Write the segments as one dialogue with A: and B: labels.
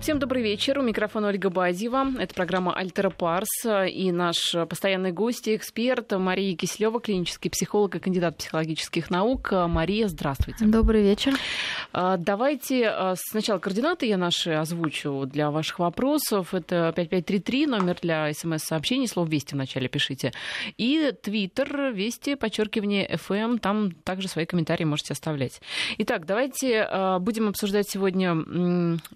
A: Всем добрый вечер. У микрофона Ольга Базева. Это программа «Альтера Парс». И наш постоянный гость и эксперт Мария Киселева, клинический психолог и кандидат психологических наук. Мария, здравствуйте.
B: Добрый вечер.
A: А, давайте а, сначала координаты я наши озвучу для ваших вопросов. Это 5533, номер для смс-сообщений, слово «Вести» вначале пишите. И твиттер, Вести, подчеркивание, FM, там также свои комментарии можете оставлять. Итак, давайте а, будем обсуждать сегодня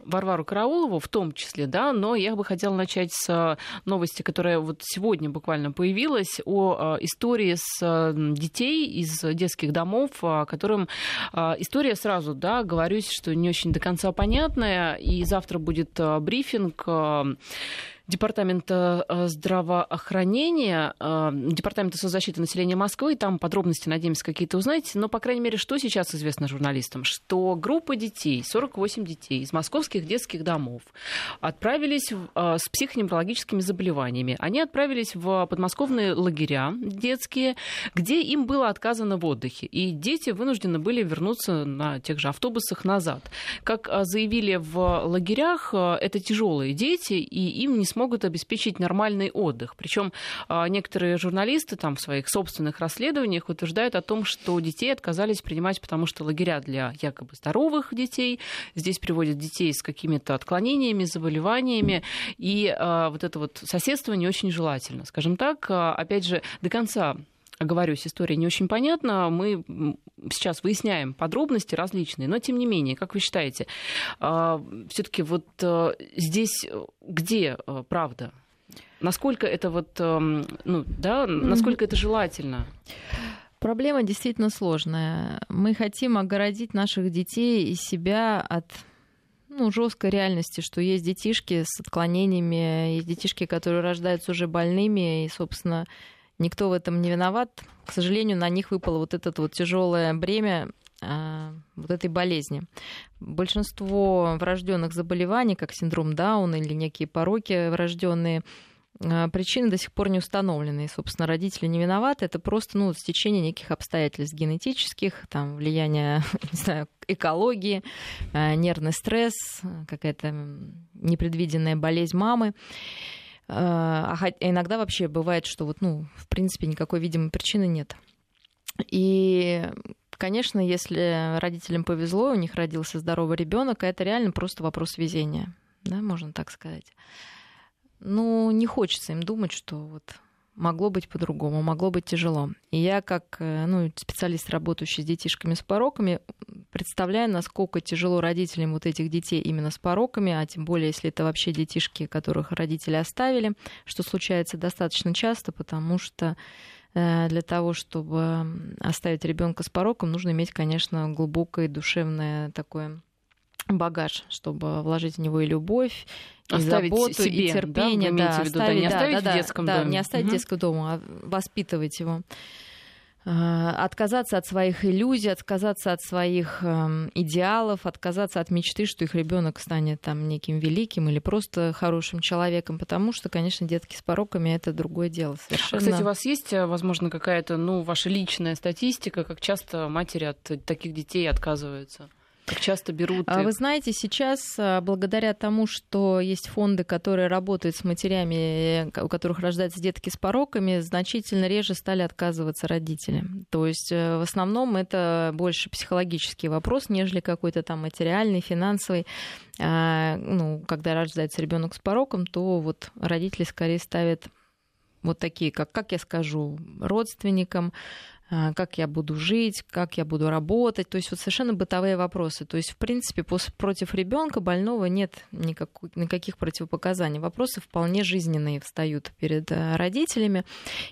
A: Варвару Караул Караулову в том числе, да, но я бы хотела начать с новости, которая вот сегодня буквально появилась, о э, истории с э, детей из детских домов, которым э, история сразу, да, говорюсь, что не очень до конца понятная, и завтра будет брифинг Департамента э, здравоохранения, э, Департамента соцзащиты населения Москвы. Там подробности, надеемся, какие-то узнаете. Но, по крайней мере, что сейчас известно журналистам? Что группа детей, 48 детей из московских детских домов отправились э, с психоневрологическими заболеваниями. Они отправились в подмосковные лагеря детские, где им было отказано в отдыхе. И дети вынуждены были вернуться на тех же автобусах назад. Как заявили в лагерях, это тяжелые дети, и им не смогут смогут обеспечить нормальный отдых. Причем а, некоторые журналисты там в своих собственных расследованиях утверждают о том, что детей отказались принимать, потому что лагеря для якобы здоровых детей, здесь приводят детей с какими-то отклонениями, заболеваниями, и а, вот это вот соседство не очень желательно. Скажем так, а, опять же, до конца оговорюсь, история не очень понятна. Мы сейчас выясняем подробности различные, но тем не менее, как вы считаете, а, все-таки вот э, здесь где э, правда? Насколько это вот, эм, ну, да, насколько это желательно?
B: Проблема действительно сложная. Мы хотим огородить наших детей и себя от ну, жесткой реальности, что есть детишки с отклонениями, есть детишки, которые рождаются уже больными, и, собственно, Никто в этом не виноват. К сожалению, на них выпало вот это вот тяжелое бремя а, вот этой болезни. Большинство врожденных заболеваний, как синдром Дауна или некие пороки врожденные, а, причины до сих пор не установлены. И, собственно, родители не виноваты. Это просто ну, стечение неких обстоятельств генетических, там, влияние, не знаю, экологии, а, нервный стресс, какая-то непредвиденная болезнь мамы. А, иногда вообще бывает, что вот, ну, в принципе, никакой видимой причины нет. И, конечно, если родителям повезло, у них родился здоровый ребенок, это реально просто вопрос везения, да, можно так сказать. Ну, не хочется им думать, что вот могло быть по-другому, могло быть тяжело. И я, как э, ну, специалист, работающий с детишками с пороками, представляю, насколько тяжело родителям вот этих детей именно с пороками, а тем более, если это вообще детишки, которых родители оставили, что случается достаточно часто, потому что э, для того, чтобы оставить ребенка с пороком, нужно иметь, конечно, глубокое душевное такое багаж, чтобы вложить в него и любовь, и
A: оставить
B: заботу,
A: себе,
B: и терпение.
A: Да, да,
B: оставить,
A: да, не оставить
B: да,
A: в детском
B: да,
A: доме.
B: Да, не оставить угу. в детском доме, а воспитывать его. А, отказаться от своих иллюзий, отказаться от своих э, идеалов, отказаться от мечты, что их ребенок станет там неким великим или просто хорошим человеком, потому что, конечно, детки с пороками это другое дело совершенно.
A: Кстати, у вас есть, э, возможно, какая-то, ну, ваша личная статистика, как часто матери от таких детей отказываются? Как часто берут?
B: А вы знаете, сейчас а, благодаря тому, что есть фонды, которые работают с матерями, у которых рождаются детки с пороками, значительно реже стали отказываться родители. То есть э, в основном это больше психологический вопрос, нежели какой-то там материальный, финансовый. А, ну, когда рождается ребенок с пороком, то вот родители скорее ставят вот такие, как, как я скажу, родственникам, как я буду жить, как я буду работать, то есть вот совершенно бытовые вопросы. То есть, в принципе, против ребенка больного нет никак, никаких противопоказаний. Вопросы вполне жизненные встают перед э, родителями.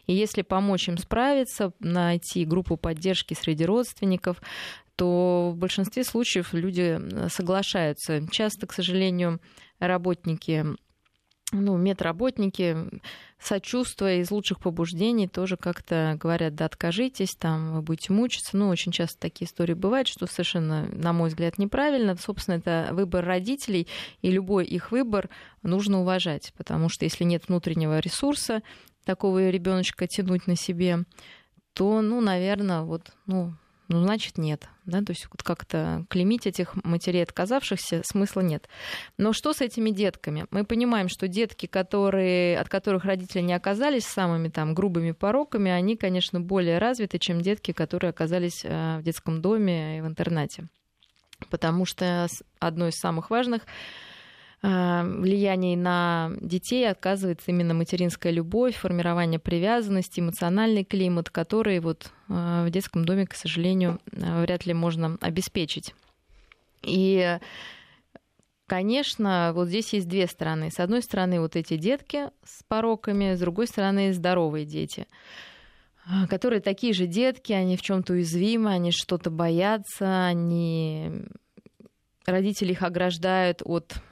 B: И если помочь им справиться, найти группу поддержки среди родственников, то в большинстве случаев люди э, соглашаются. Часто, к сожалению, работники ну, медработники, сочувствуя из лучших побуждений, тоже как-то говорят, да, откажитесь, там, вы будете мучиться. Ну, очень часто такие истории бывают, что совершенно, на мой взгляд, неправильно. Собственно, это выбор родителей, и любой их выбор нужно уважать, потому что если нет внутреннего ресурса такого ребеночка тянуть на себе, то, ну, наверное, вот, ну, ну, значит, нет. Да? То есть вот как-то клеймить этих матерей отказавшихся смысла нет. Но что с этими детками? Мы понимаем, что детки, которые, от которых родители не оказались самыми там грубыми пороками, они, конечно, более развиты, чем детки, которые оказались э, в детском доме и в интернате. Потому что одно из самых важных влияний на детей оказывается именно материнская любовь, формирование привязанности, эмоциональный климат, который вот э, в детском доме, к сожалению, э, вряд ли можно обеспечить. И Конечно, вот здесь есть две стороны. С одной стороны, вот эти детки с пороками, с другой стороны, здоровые дети, которые такие же детки, они в чем-то уязвимы, они что-то боятся, они родители их ограждают от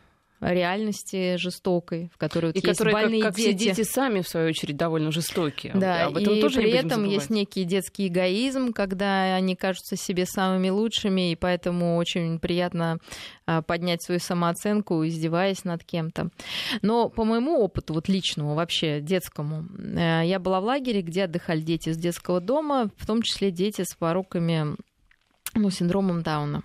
B: реальности жестокой, в которой вот
A: и
B: есть
A: которые,
B: больные
A: как, как
B: дети.
A: все дети сами, в свою очередь, довольно жестокие.
B: Да,
A: Об этом
B: и
A: тоже
B: при этом есть некий детский эгоизм, когда они кажутся себе самыми лучшими, и поэтому очень приятно а, поднять свою самооценку, издеваясь над кем-то. Но по моему опыту, вот личному, вообще детскому, э, я была в лагере, где отдыхали дети из детского дома, в том числе дети с пороками, ну, синдромом Дауна.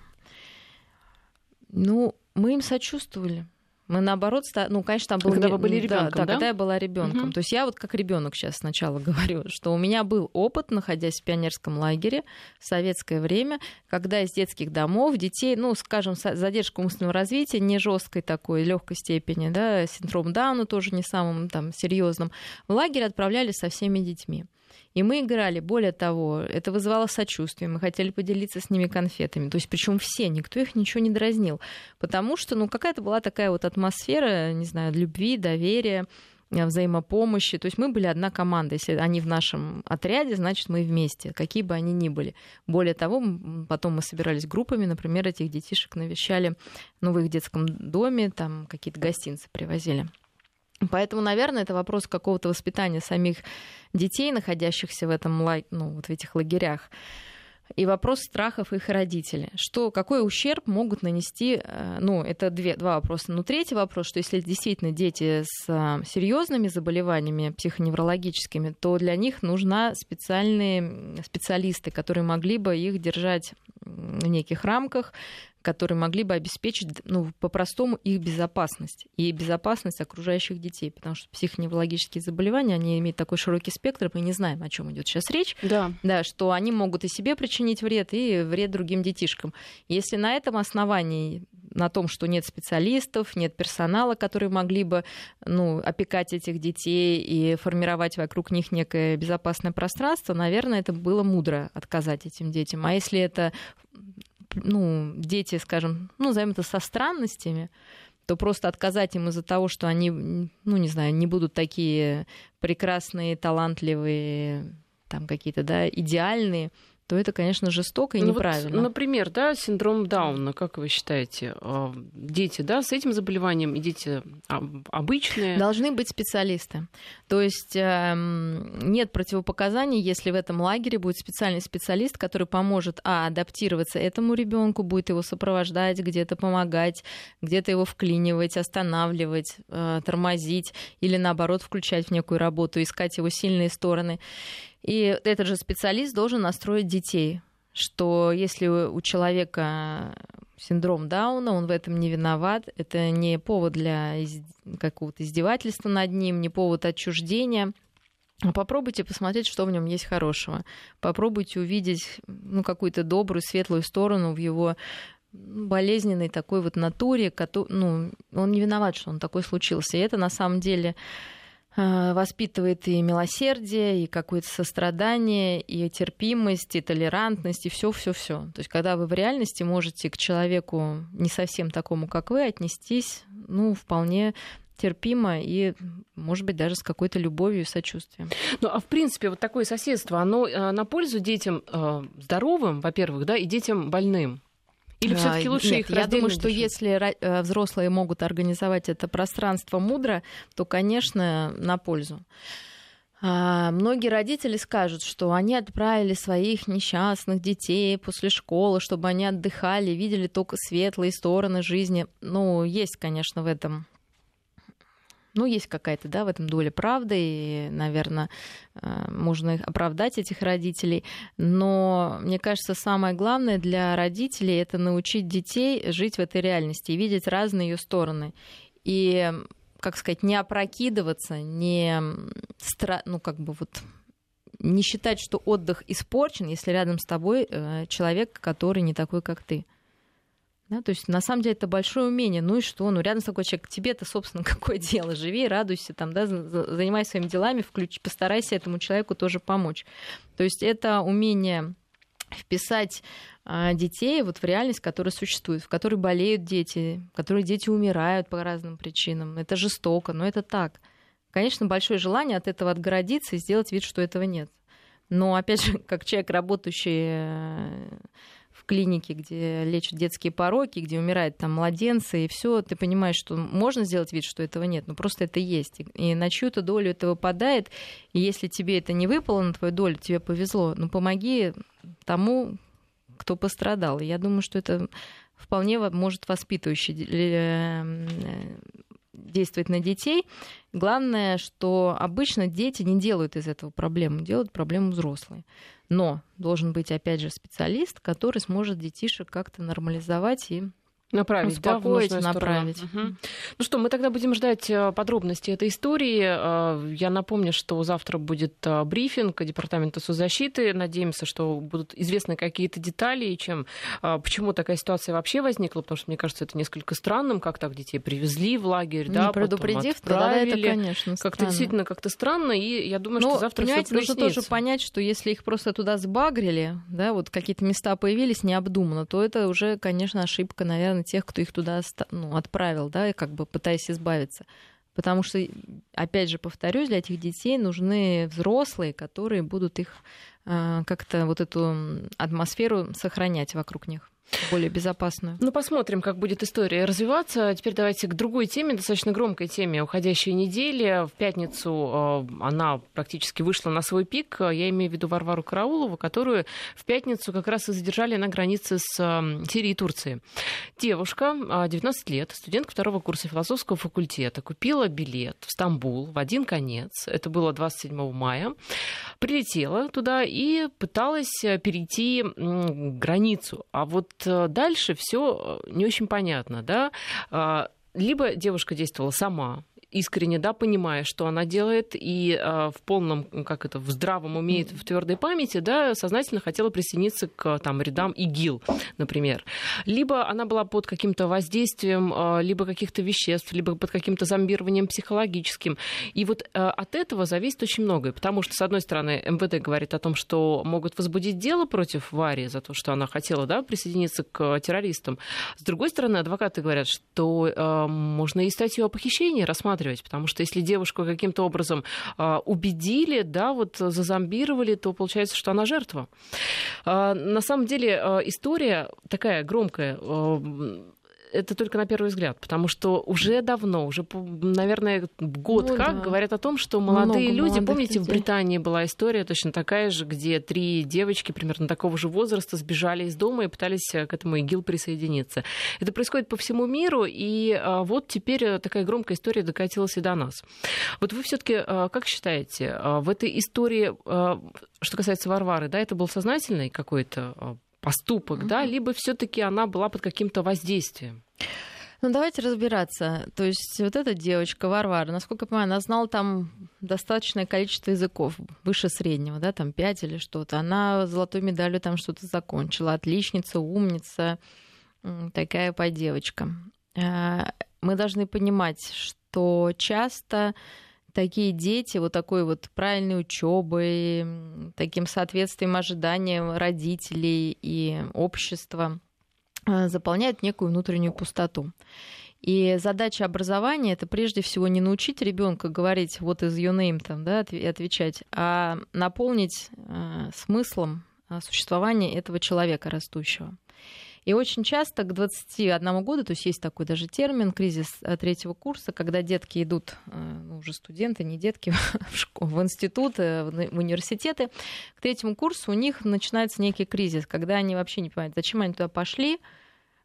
B: Ну, мы им сочувствовали. Мы наоборот, ну, конечно, там был
A: Когда вы были
B: да,
A: ребенком,
B: да,
A: да?
B: когда я была ребенком.
A: Мгм.
B: То есть я вот как ребенок сейчас сначала говорю, что у меня был опыт, находясь в пионерском лагере в советское время, когда из детских домов детей, ну, скажем, задержка умственного развития, не жесткой такой, легкой степени, да, синдром Дауна тоже не самым там серьезным, в лагерь отправляли со всеми детьми. И мы играли. Более того, это вызывало сочувствие. Мы хотели поделиться с ними конфетами. То есть, причем все, никто их ничего не дразнил. Потому что, ну, какая-то была такая вот атмосфера, не знаю, любви, доверия э, взаимопомощи. То есть мы были одна команда. Если они в нашем отряде, значит, мы вместе, какие бы они ни были. Более того, потом мы собирались группами, например, этих детишек навещали ну, в их детском доме, там какие-то гостинцы привозили. Поэтому, наверное, это вопрос какого-то воспитания самих детей, находящихся в этом ну, вот в этих лагерях. И вопрос страхов их родителей. Что, какой ущерб могут нанести, э, ну, это две, два вопроса. Но третий вопрос, что если действительно дети с э, серьезными заболеваниями психоневрологическими, то для них нужна специальные специалисты, которые могли бы их держать в неких рамках, которые могли бы обеспечить, ну, по-простому, их безопасность и безопасность окружающих детей, потому что психоневрологические заболевания, они имеют такой широкий спектр, мы не знаем, о чем идет сейчас речь,
A: Да.
B: да, что они могут и себе причинить вред, и вред другим детишкам. Если на этом основании на том, что нет специалистов, нет персонала, которые могли бы ну, опекать этих детей и формировать вокруг них некое безопасное пространство, наверное, это было мудро отказать этим детям. А если это ну, дети, скажем, ну, назовем это со странностями, то просто отказать им из-за того, что они, ну, не знаю, не будут такие прекрасные, талантливые, там какие-то, да, идеальные, то это, конечно, жестоко и
A: Ну вот,
B: неправильно.
A: например, да, синдром Дауна, как вы считаете, э, дети, да, с этим заболеванием и дети а, обычные?
B: Должны быть специалисты. То есть эм, нет противопоказаний, если в этом лагере будет специальный специалист, который поможет а, адаптироваться этому ребенку, будет его сопровождать, где-то помогать, где-то его вклинивать, останавливать, э, тормозить или наоборот включать в некую работу, искать его сильные стороны. И этот же специалист должен настроить детей, что если у человека синдром Дауна, он в этом не виноват, это не повод для какого-то издевательства над ним, не повод отчуждения. Попробуйте посмотреть, что в нем есть хорошего. Попробуйте увидеть ну, какую-то добрую, светлую сторону в его болезненной такой вот натуре, кото- ну, он не виноват, что он такой случился. И это на самом деле воспитывает и милосердие, и какое-то сострадание, и терпимость, и толерантность, и все, все, все. То есть, когда вы в реальности можете к человеку не совсем такому, как вы, отнестись, ну, вполне терпимо и, может быть, даже с какой-то любовью и сочувствием.
A: Ну, а в принципе, вот такое соседство, оно э, на пользу детям э, здоровым, во-первых, да, и детям больным? Или
B: А,
A: лучше
B: нет,
A: их
B: Я думаю, что
A: держать?
B: если э, взрослые могут организовать это пространство мудро, то, конечно, на пользу. А, Многие родители скажут, что они отправили своих несчастных детей после школы, чтобы они отдыхали, видели только светлые стороны жизни. Ну, есть, конечно, в этом ну, есть какая-то, да, в этом доля правды, и, наверное, э, можно оправдать этих родителей. Но, мне кажется, самое главное для родителей это научить детей жить в этой реальности и видеть разные ее стороны. И, как сказать, не опрокидываться, не, стра... ну, как бы вот не считать, что отдых испорчен, если рядом с тобой э, человек, который не такой, как ты. Да, то есть, на самом деле, это большое умение. Ну и что? Ну, рядом с такой человек, тебе-то, собственно, какое дело? Живи, радуйся, там, да, занимайся своими делами, включи, постарайся этому человеку тоже помочь. То есть, это умение вписать а, детей вот в реальность, которая существует, в которой болеют дети, в которой дети умирают по разным причинам. Это жестоко, но это так. Конечно, большое желание от этого отгородиться и сделать вид, что этого нет. Но, опять же, как человек, работающий э, в клинике, где лечат детские пороки, где умирают там младенцы, и все, ты понимаешь, что можно сделать вид, что этого нет, но просто это есть. И на чью-то долю это выпадает, и если тебе это не выпало на твою долю, тебе повезло, ну помоги тому, кто пострадал. И я думаю, что это вполне может воспитывающе э, действовать на детей. Главное, что обычно дети не делают из этого проблему, делают проблему взрослые. Но должен быть, опять же, специалист, который сможет детишек как-то нормализовать и
A: Направить,
B: Успокоить,
A: да,
B: направить.
A: Угу. Ну что, мы тогда будем ждать э, подробностей этой истории. Э, я напомню, что завтра будет э, брифинг Департамента соцзащиты. Надеемся, что будут известны какие-то детали и чем, почему такая ситуация вообще возникла, потому что мне кажется, это несколько странным, как так детей привезли в лагерь,
B: Не
A: да,
B: предупредив, тогда это, конечно,
A: Как-то действительно как-то странно, и я думаю,
B: Но,
A: что завтра
B: понимаете, нужно тоже понять, что если их просто туда сбагрили, да, вот какие-то места появились необдуманно, то это уже, конечно, ошибка, наверное, стороны тех, кто их туда ну, отправил, да, и как бы пытаясь избавиться. Потому что, опять же, повторюсь, для этих детей нужны взрослые, которые будут их э, как-то вот эту атмосферу сохранять вокруг них более безопасную.
A: Ну, посмотрим, как будет история развиваться. Теперь давайте к другой теме, достаточно громкой теме уходящей недели. В пятницу э, она практически вышла на свой пик. Я имею в виду Варвару Караулову, которую в пятницу как раз и задержали на границе с э, Сирией и Турцией. Девушка, 19 э, лет, студентка второго курса философского факультета, купила билет в Стамбул в один конец. Это было 27 мая. Прилетела туда и пыталась перейти границу. А вот Э, дальше все э, не очень понятно, да. А, либо девушка действовала сама, искренне, да, понимая, что она делает, и э, в полном, как это, в здравом уме, в твердой памяти, да, сознательно хотела присоединиться к там, рядам ИГИЛ, например. Либо она была под каким-то воздействием э, либо каких-то веществ, либо под каким-то зомбированием психологическим. И вот э, от этого зависит очень многое, потому что, с одной стороны, МВД говорит о том, что могут возбудить дело против Вари за то, что она хотела да, присоединиться к террористам. С другой стороны, адвокаты говорят, что э, можно и статью о похищении рассматривать рассматривать, потому что если девушку каким-то образом а, убедили, да, вот зазомбировали, то получается, что она жертва. А, на самом деле а, история такая громкая это только на первый взгляд, потому что уже давно, уже, наверное, год ну, как да. говорят о том, что молодые Много люди, помните, людей. в Британии была история точно такая же, где три девочки примерно такого же возраста сбежали из дома и пытались к этому ИГИЛ присоединиться. Это происходит по всему миру, и а, вот теперь такая громкая история докатилась и до нас. Вот вы все-таки как считаете, в этой истории, что касается Варвары, да, это был сознательный какой-то поступок, mm-hmm. да, либо все-таки она была под каким-то воздействием?
B: Ну, давайте разбираться. То есть вот эта девочка, Варвара, насколько я понимаю, она знала там достаточное количество языков, выше среднего, да, там пять или что-то. Она золотой медалью там что-то закончила. Отличница, умница, такая по девочка. А, мы должны понимать, что часто такие дети вот такой вот правильной учебой, таким соответствием ожиданиям родителей и общества э, заполняют некую внутреннюю пустоту. И задача образования это прежде всего не научить ребенка говорить вот из your name там, да, и отвечать, а наполнить э, смыслом э, существования этого человека растущего. И очень часто к 21 году, то есть есть такой даже термин кризис э, третьего курса, когда детки идут, э, ну, уже студенты, не детки, в, школу, в институт, в университеты, к третьему курсу у них начинается некий кризис, когда они вообще не понимают, зачем они туда пошли,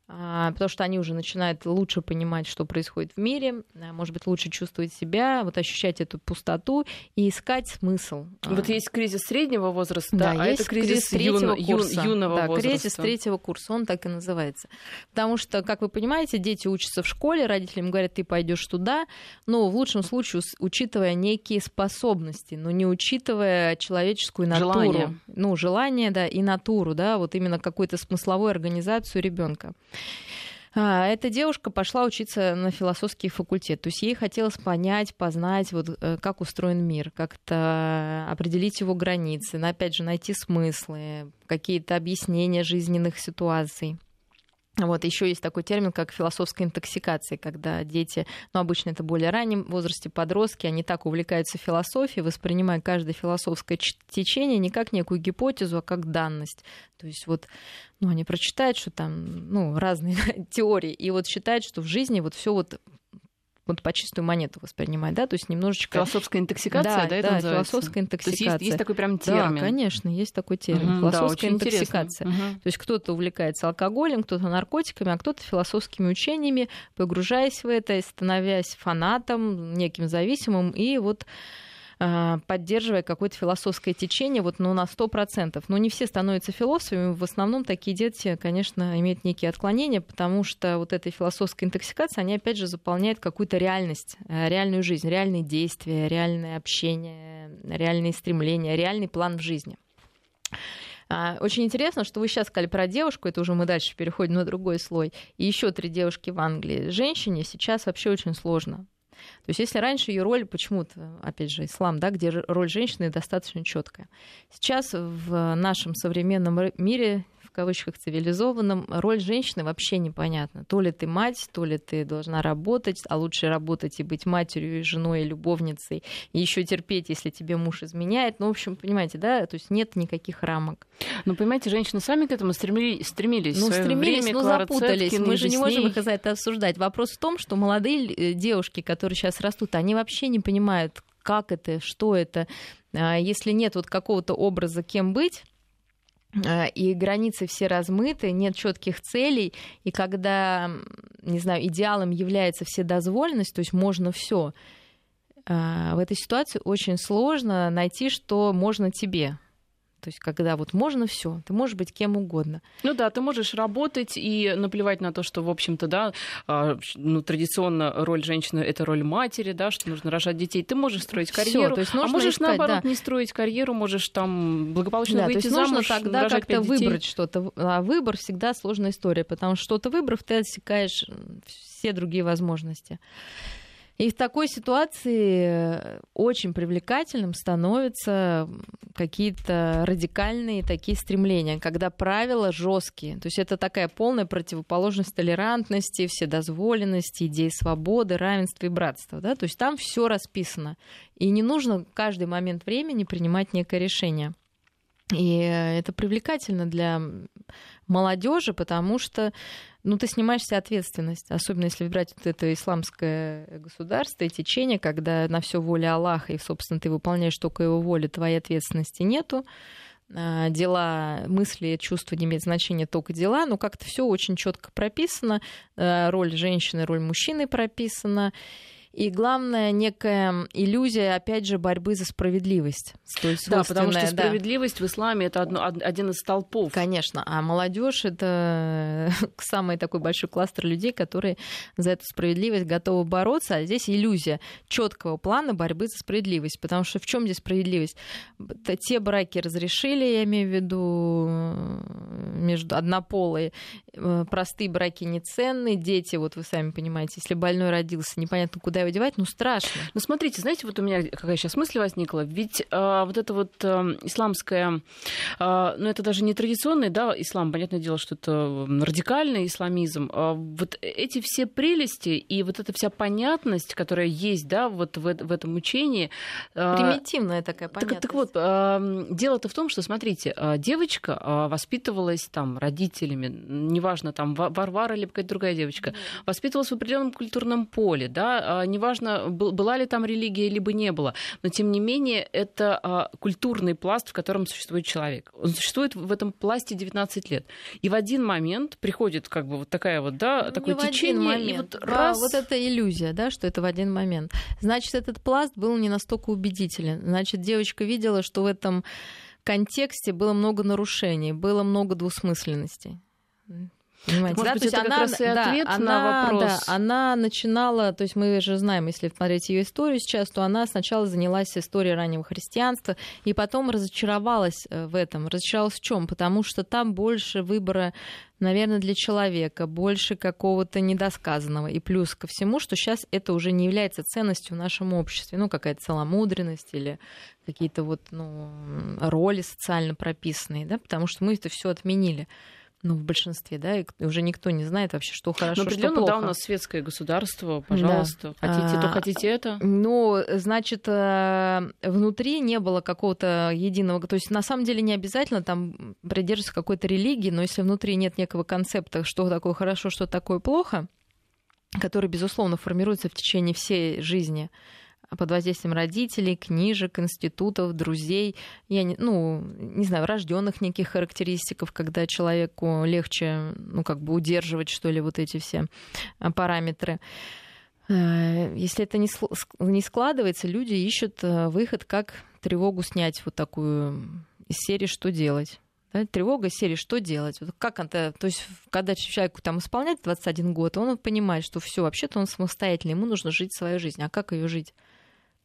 B: потому что они уже начинают лучше понимать, что происходит в мире, а, может быть, лучше чувствовать себя, вот ощущать эту пустоту и искать смысл.
A: Вот есть кризис среднего возраста, да, а
B: есть
A: это кризис,
B: кризис третьего
A: юн,
B: курса.
A: Юн, юного
B: да,
A: возраста.
B: кризис третьего курса, он так и называется. Потому что, как вы понимаете, дети учатся в школе, родители им говорят, ты пойдешь туда, но в лучшем случае учитывая некие способности, но не учитывая человеческую натуру.
A: Желание.
B: Ну, желание, да, и натуру, да, вот именно какую-то смысловую организацию ребенка. А, Эта девушка пошла учиться на философский факультет. То есть ей хотелось понять, познать, вот, э, как устроен мир, как-то определить его границы, опять же, найти смыслы, какие-то объяснения жизненных ситуаций. Вот еще есть такой термин, как философская интоксикация, когда дети, ну, обычно это более раннем возрасте, подростки, они так увлекаются философией, воспринимая каждое философское течение не как некую гипотезу, а как данность. То есть вот, ну, они прочитают, что там, ну, разные теории, и вот считают, что в жизни вот все вот вот по чистую монету воспринимать, да, то есть немножечко...
A: Философская интоксикация, да, да, это
B: да,
A: называется?
B: философская интоксикация.
A: То есть, есть, есть такой прям термин.
B: Да, конечно, есть такой термин.
A: Да,
B: философская
A: очень
B: интоксикация.
A: Мгм.
B: То есть кто-то увлекается алкоголем, кто-то наркотиками, а кто-то философскими учениями, погружаясь в это, становясь фанатом, неким зависимым, и вот поддерживая какое-то философское течение, вот, ну, на 100%. Но не все становятся философами, в основном такие дети, конечно, имеют некие отклонения, потому что вот этой философской интоксикации, они, опять же, заполняют какую-то реальность, э, реальную жизнь, реальные действия, реальное общение, реальные стремления, реальный план в жизни. А, Очень интересно, что вы сейчас сказали про девушку, это уже мы дальше переходим на другой слой, и еще три девушки в Англии. Женщине сейчас вообще очень сложно. То есть если раньше ее роль почему-то, опять же, ислам, да, где роль женщины достаточно четкая. Сейчас в нашем современном мире кавычках цивилизованном, роль женщины вообще непонятна. То ли ты мать, то ли ты должна работать, а лучше работать и быть матерью, и женой, и любовницей, и еще терпеть, если тебе муж изменяет. Ну, в общем, понимаете, да, то есть нет никаких рамок.
A: Ну, понимаете, женщины сами к этому стремили- стремились.
B: Ну, стремились,
A: время
B: но
A: Клара
B: запутались.
A: Цеткин,
B: Мы же не можем их за это осуждать. Вопрос в том, что молодые э, девушки, которые сейчас растут, они вообще не понимают, как это, что это. А Если нет вот какого-то образа, кем быть, и границы все размыты, нет четких целей, и когда, не знаю, идеалом является вседозволенность, то есть можно все, в этой ситуации очень сложно найти, что можно тебе. То есть, когда вот можно все, ты можешь быть кем угодно.
A: Ну да, ты можешь работать и наплевать на то, что, в общем-то, да, а, ну, традиционно роль женщины — это роль матери, да, что нужно рожать детей. Ты можешь строить
B: Всё,
A: карьеру,
B: то есть
A: а
B: нужно
A: можешь,
B: искать,
A: наоборот,
B: да.
A: не строить карьеру, можешь там благополучно
B: Да, то
A: выйти
B: есть нужно
A: замуж,
B: тогда
A: рожать
B: как-то выбрать что-то. А выбор всегда сложная история, потому что что-то выбрав, ты отсекаешь все другие возможности. И в такой ситуации э, очень привлекательным становятся какие-то радикальные такие стремления, когда правила жесткие. То есть это такая полная противоположность толерантности, вседозволенности, идеи свободы, равенства и братства. Да? То есть там все расписано. И не нужно каждый момент времени принимать некое решение. И э, это привлекательно для молодежи, потому что ну, ты снимаешь себе ответственность, особенно если брать вот это исламское государство и течение, когда на все воля Аллаха, и, собственно, ты выполняешь только его волю, твоей ответственности нету. А, Дела, мысли, чувства не имеют значения, только дела, но как-то все очень четко прописано. А, Роль женщины, роль мужчины прописана. И главное, некая иллюзия, опять же, борьбы за справедливость. столь
A: Да, потому что
B: свойственная, да.
A: справедливость в исламе это одно- од- один из столпов.
B: Конечно, а молодежь это самый такой большой кластер людей, которые за эту справедливость готовы бороться. А здесь иллюзия четкого плана борьбы за справедливость. Потому что в чем здесь справедливость? Те браки разрешили, я имею в виду э, между однополые, простые браки не ценны, дети, вот вы сами понимаете, если больной родился, непонятно, куда его девать, ну страшно.
A: Ну, смотрите, знаете, вот у меня какая сейчас мысль возникла. Ведь э, вот это вот э, исламское, э, ну, это даже не традиционный, да, ислам, понятное дело, что это радикальный исламизм. А вот эти все прелести и вот эта вся понятность, которая есть, да, вот в, э- в этом учении... э,
B: Примитивная такая
A: так,
B: понятность.
A: так вот, э, дело-то в том, что, смотрите, э, девочка э, воспитывалась там родителями, неважно, неважно, там Варвара или какая-то другая девочка, воспитывалась в определенном культурном поле, да, а, неважно, была ли там религия, либо не было, но тем не менее это а, культурный пласт, в котором существует человек. Он существует в этом пласте 19 лет. И в один момент приходит как бы вот такая вот, да, ну, такое течение,
B: и вот раз... вот эта иллюзия, да, что это в один момент. Значит, этот пласт был не настолько убедителен. Значит, девочка видела, что в этом контексте было много нарушений, было много двусмысленностей.
A: Понимаете, Может да? быть, то это есть как она, раз и ответ да, на вопрос. Да,
B: она начинала, то есть мы же знаем, если смотреть ее историю сейчас, то она сначала занялась историей раннего христианства, и потом разочаровалась э, в этом. Разочаровалась в чем? Потому что там больше выбора наверное, для человека, больше какого-то недосказанного. И плюс ко всему, что сейчас это уже не является ценностью в нашем обществе. Ну, какая-то целомудренность или какие-то вот ну, роли социально прописанные, да, потому что мы это все отменили ну, в большинстве, да, и уже никто не знает вообще, что хорошо, Но что плохо.
A: да, у нас светское государство, пожалуйста, да. хотите, то а, хотите это.
B: Ну, значит, э, внутри не было какого-то единого, то есть на самом деле не обязательно там придерживаться какой-то религии, но если внутри нет некого концепта, что такое хорошо, что такое плохо, который, безусловно, формируется в течение всей жизни, под воздействием родителей, книжек, институтов, друзей, я не, ну, не знаю, рожденных неких характеристиков, когда человеку легче, ну, как бы удерживать, что ли, вот эти все а, параметры. Э, если это не, складывается, люди ищут э, выход, как тревогу снять вот такую из серии «Что делать?». Да, тревога серии «Что делать?». Вот как это, то есть когда человеку там исполняет 21 год, он понимает, что все, вообще-то он самостоятельный, ему нужно жить свою жизнь. А как ее жить?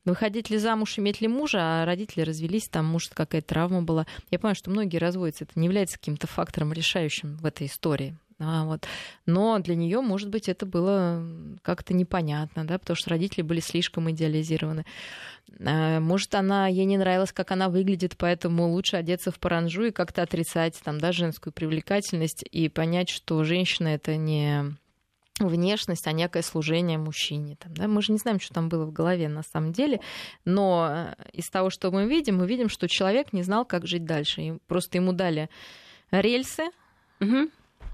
B: Выходить ли замуж, иметь ли мужа, а родители развелись, там, может, какая-то травма была. Я понимаю, что многие разводятся, это не является каким-то фактором решающим в этой истории. А, вот. Но для нее, может быть, это было как-то непонятно, да, потому что родители были слишком идеализированы. А, может, она ей не нравилось, как она выглядит, поэтому лучше одеться в паранжу и как-то отрицать там, да, женскую привлекательность и понять, что женщина это не внешность, а некое служение мужчине. Там, да? Мы же не знаем, что там было в голове на самом деле, но э, из того, что мы видим, мы видим, что человек не знал, как жить дальше. И просто ему дали рельсы.
A: Угу.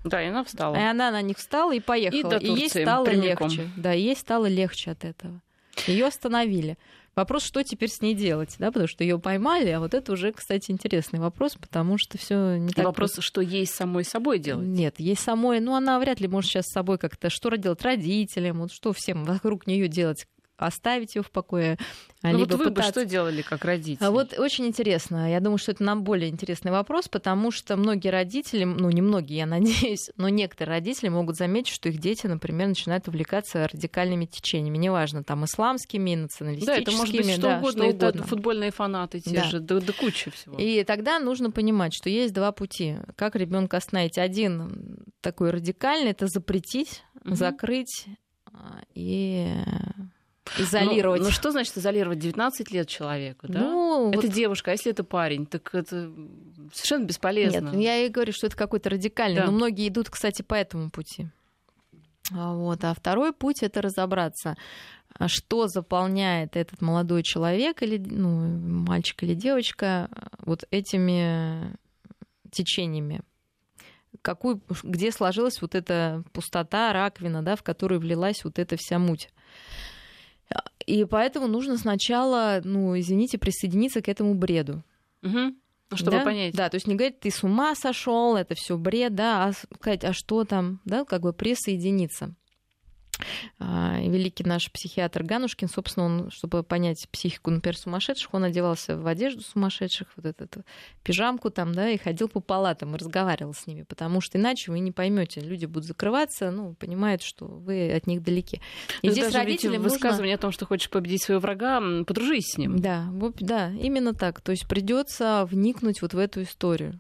A: Да, и она встала.
B: И она на них встала и поехала. И, до Турции, и ей стало прямиком. легче. Да, ей стало легче от этого. Ее остановили. Вопрос, что теперь с ней делать, да, потому что ее поймали, а вот это уже, кстати, интересный вопрос, потому что все не так.
A: Вопрос, просто... что ей самой собой делать?
B: Нет, ей самой, ну она вряд ли может сейчас с собой как-то что делать родителям, вот что всем вокруг нее делать, оставить ее в покое.
A: Ну, либо вот вы пытаться... бы что делали как родители?
B: А вот очень интересно. Я думаю, что это нам более интересный вопрос, потому что многие родители, ну не многие, я надеюсь, но некоторые родители могут заметить, что их дети, например, начинают увлекаться радикальными течениями, неважно, там исламскими, националистическими. Да, это может быть
A: что да, угодно, что угодно. Это футбольные фанаты те да. же, да, да куча всего.
B: И тогда нужно понимать, что есть два пути. Как ребенка остановить? Один такой радикальный, это запретить, угу. закрыть а, и Изолировать.
A: Ну, ну что значит изолировать 19 лет человеку? Да? Ну, это вот... девушка, а если это парень, так это совершенно бесполезно.
B: Нет, я и говорю, что это какой-то радикальный, да. но многие идут, кстати, по этому пути. А вот. А второй путь это разобраться, а что заполняет этот молодой человек или ну, мальчик или девочка вот этими течениями какую, где сложилась вот эта пустота, раковина, да, в которую влилась вот эта вся муть. И поэтому нужно сначала, ну, извините, присоединиться к этому бреду.
A: Угу. Чтобы
B: да?
A: понять.
B: Да, то есть не говорить, ты с ума сошел, это все бред, да, а сказать, а что там, да, как бы присоединиться. А, великий наш психиатр Ганушкин, собственно, он, чтобы понять психику, например, сумасшедших, он одевался в одежду сумасшедших, вот эту пижамку там, да, и ходил по палатам и разговаривал с ними, потому что иначе вы не поймете, люди будут закрываться, ну, понимают, что вы от них далеки.
A: И Но здесь даже родителям нужно... высказывание о том, что хочешь победить своего врага, подружись с ним.
B: Да, да, именно так. То есть придется вникнуть вот в эту историю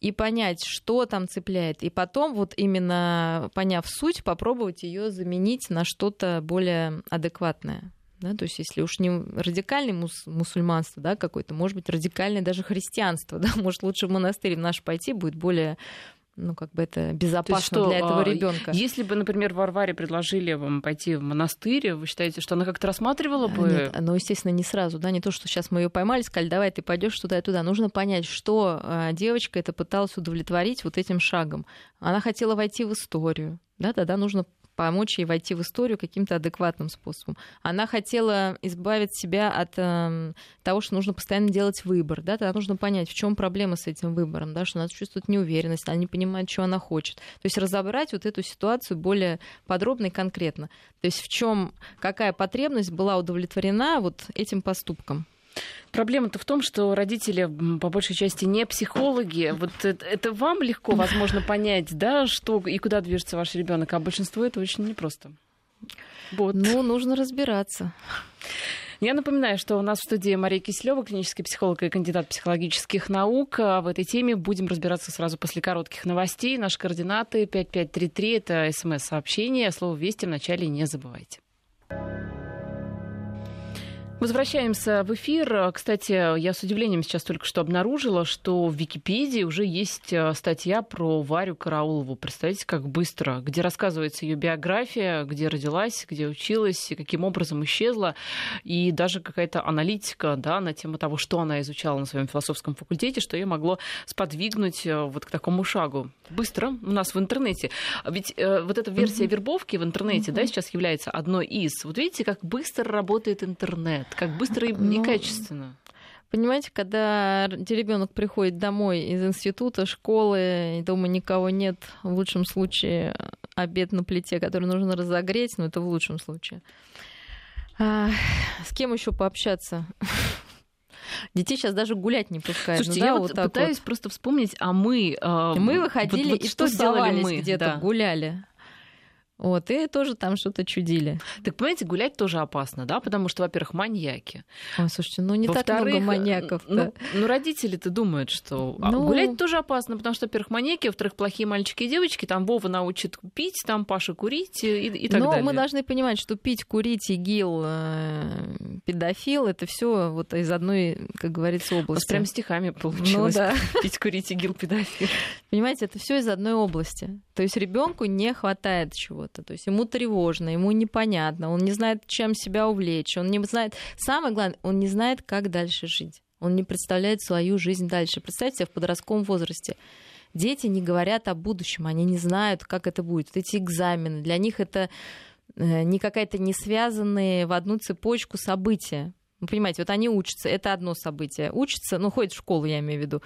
B: и понять, что там цепляет, и потом вот именно поняв суть, попробовать ее заменить на что-то более адекватное. Да, то есть, если уж не радикальный мус- мусульманство, да, какое-то, может быть, радикальное даже христианство, да, может, лучше в монастырь наш пойти будет более ну, как бы это безопасно что, для этого а, ребенка.
A: Если бы, например, Варваре предложили вам пойти в монастырь, вы считаете, что она как-то рассматривала бы?
B: Нет, ну, естественно, не сразу, да, не то, что сейчас мы ее поймали, сказали, давай ты пойдешь туда и туда. Нужно понять, что а, девочка это пыталась удовлетворить вот этим шагом. Она хотела войти в историю, да, тогда нужно помочь ей войти в историю каким-то адекватным способом. Она хотела избавить себя от э, того, что нужно постоянно делать выбор. Да? Тогда нужно понять, в чем проблема с этим выбором, да? что она чувствует неуверенность, она не понимает, что она хочет. То есть разобрать вот эту ситуацию более подробно и конкретно. То есть в чем какая потребность была удовлетворена вот этим поступком.
A: Проблема-то в том, что родители по большей части не психологи. Вот это, это вам легко, возможно, понять, да, что и куда движется ваш ребенок, а большинство это очень непросто.
B: Вот. Ну, нужно разбираться.
A: Я напоминаю, что у нас в студии Мария Кислева, клинический психолог и кандидат психологических наук. А в этой теме будем разбираться сразу после коротких новостей. Наши координаты 5533 — это смс-сообщение. Слово «Вести» в начале не забывайте. Возвращаемся в эфир. Кстати, я с удивлением сейчас только что обнаружила, что в Википедии уже есть э, статья про Варю Караулову. Представляете, как быстро, где рассказывается ее биография, где родилась, где училась, и каким образом исчезла, и даже какая-то аналитика да, на тему того, что она изучала на своем философском факультете, что ее могло сподвигнуть э, вот к такому шагу. Быстро у нас в интернете. Ведь э, вот эта версия вербовки в интернете, да, сейчас является одной из. Вот видите, как быстро работает интернет как быстро и ну, некачественно.
B: Понимаете, когда ребенок приходит домой из института, школы, и дома никого нет, в лучшем случае обед на плите, который нужно разогреть, но ну, это в лучшем случае. А, с кем еще пообщаться? Детей сейчас даже гулять не пускают.
A: Слушайте, ну, да, я вот, вот пытаюсь вот. просто вспомнить, а мы...
B: Э, мы выходили вот, вот и что делали мы? где-то, да. гуляли. Вот, и тоже там что-то чудили.
A: Так, понимаете, гулять тоже опасно, да, потому что, во-первых, маньяки.
B: Ой, слушайте, ну не так много маньяков.
A: Ну, ну, родители-то думают, что а, ну... гулять тоже опасно, потому что, во-первых, маньяки, во-вторых, плохие мальчики и девочки, там Вова научит пить, там Паша курить и, и так
B: Но
A: далее.
B: мы должны понимать, что пить, курить, ИГИЛ, э, педофил, это все вот из одной, как говорится, области. Вас
A: прям стихами получилось. Ну, да. Пить, курить, ИГИЛ, педофил.
B: Понимаете, это все из одной области. То есть ребенку не хватает чего-то. То есть ему тревожно, ему непонятно, он не знает, чем себя увлечь, он не знает... Самое главное, он не знает, как дальше жить. Он не представляет свою жизнь дальше. Представьте себе в подростковом возрасте. Дети не говорят о будущем, они не знают, как это будет. Вот эти экзамены, для них это э, не какая-то не связанные в одну цепочку события. Вы понимаете, вот они учатся, это одно событие. Учатся, ну, ходят в школу, я имею в виду.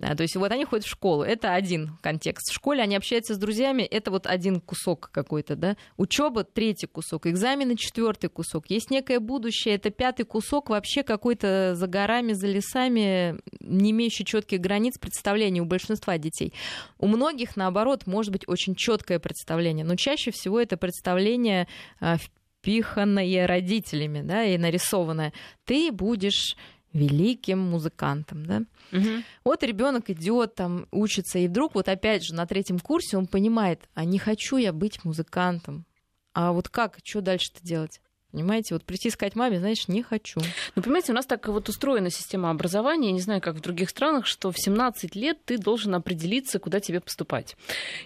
B: Да, то есть вот они ходят в школу, это один контекст. В школе они общаются с друзьями, это вот один кусок какой-то, да. Учеба третий кусок, экзамены четвертый кусок. Есть некое будущее, это пятый кусок, вообще какой-то за горами, за лесами, не имеющий четких границ представления у большинства детей. У многих, наоборот, может быть очень четкое представление, но чаще всего это представление а, впиханное родителями, да, и нарисованное. Ты будешь великим музыкантом, да. Угу. Вот ребенок идет там, учится, и вдруг вот опять же на третьем курсе он понимает, а не хочу я быть музыкантом. А вот как, что дальше-то делать? Понимаете, вот прийти сказать маме, знаешь, не хочу.
A: Ну, понимаете, у нас так вот устроена система образования, я не знаю, как в других странах, что в 17 лет ты должен определиться, куда тебе поступать.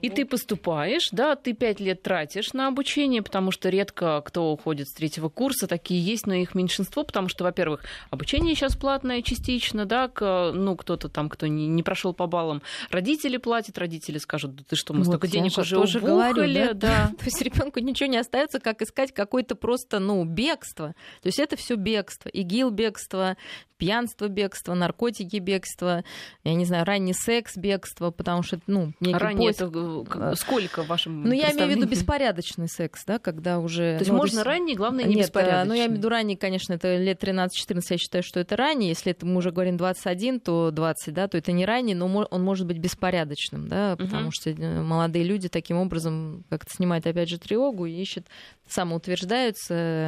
A: И ты поступаешь, да, ты 5 лет тратишь на обучение, потому что редко кто уходит с третьего курса, такие есть, но их меньшинство, потому что, во-первых, обучение сейчас платное частично, да, к, ну, кто-то там, кто не, не прошел по баллам, родители платят, родители скажут, да ты что, мы вот столько денег уже тоже говорю, да?
B: да. То есть ребенку ничего не остается, как искать какой-то просто, ну, ну, бегство. То есть это все бегство. ИГИЛ бегство, пьянство бегство, наркотики бегство, я не знаю, ранний секс бегство, потому что, ну,
A: некий Ранее поиск... это э, сколько в вашем
B: Ну, я имею в виду беспорядочный секс, да, когда уже...
A: То есть ну, можно есть... ранний, главное, не Нет, беспорядочный.
B: ну, я имею в виду ранний, конечно, это лет 13-14, я считаю, что это ранний. Если это мы уже говорим 21, то 20, да, то это не ранний, но он может быть беспорядочным, да, потому угу. что э, молодые люди таким образом как-то снимают, опять же, тревогу и ищут, самоутверждаются,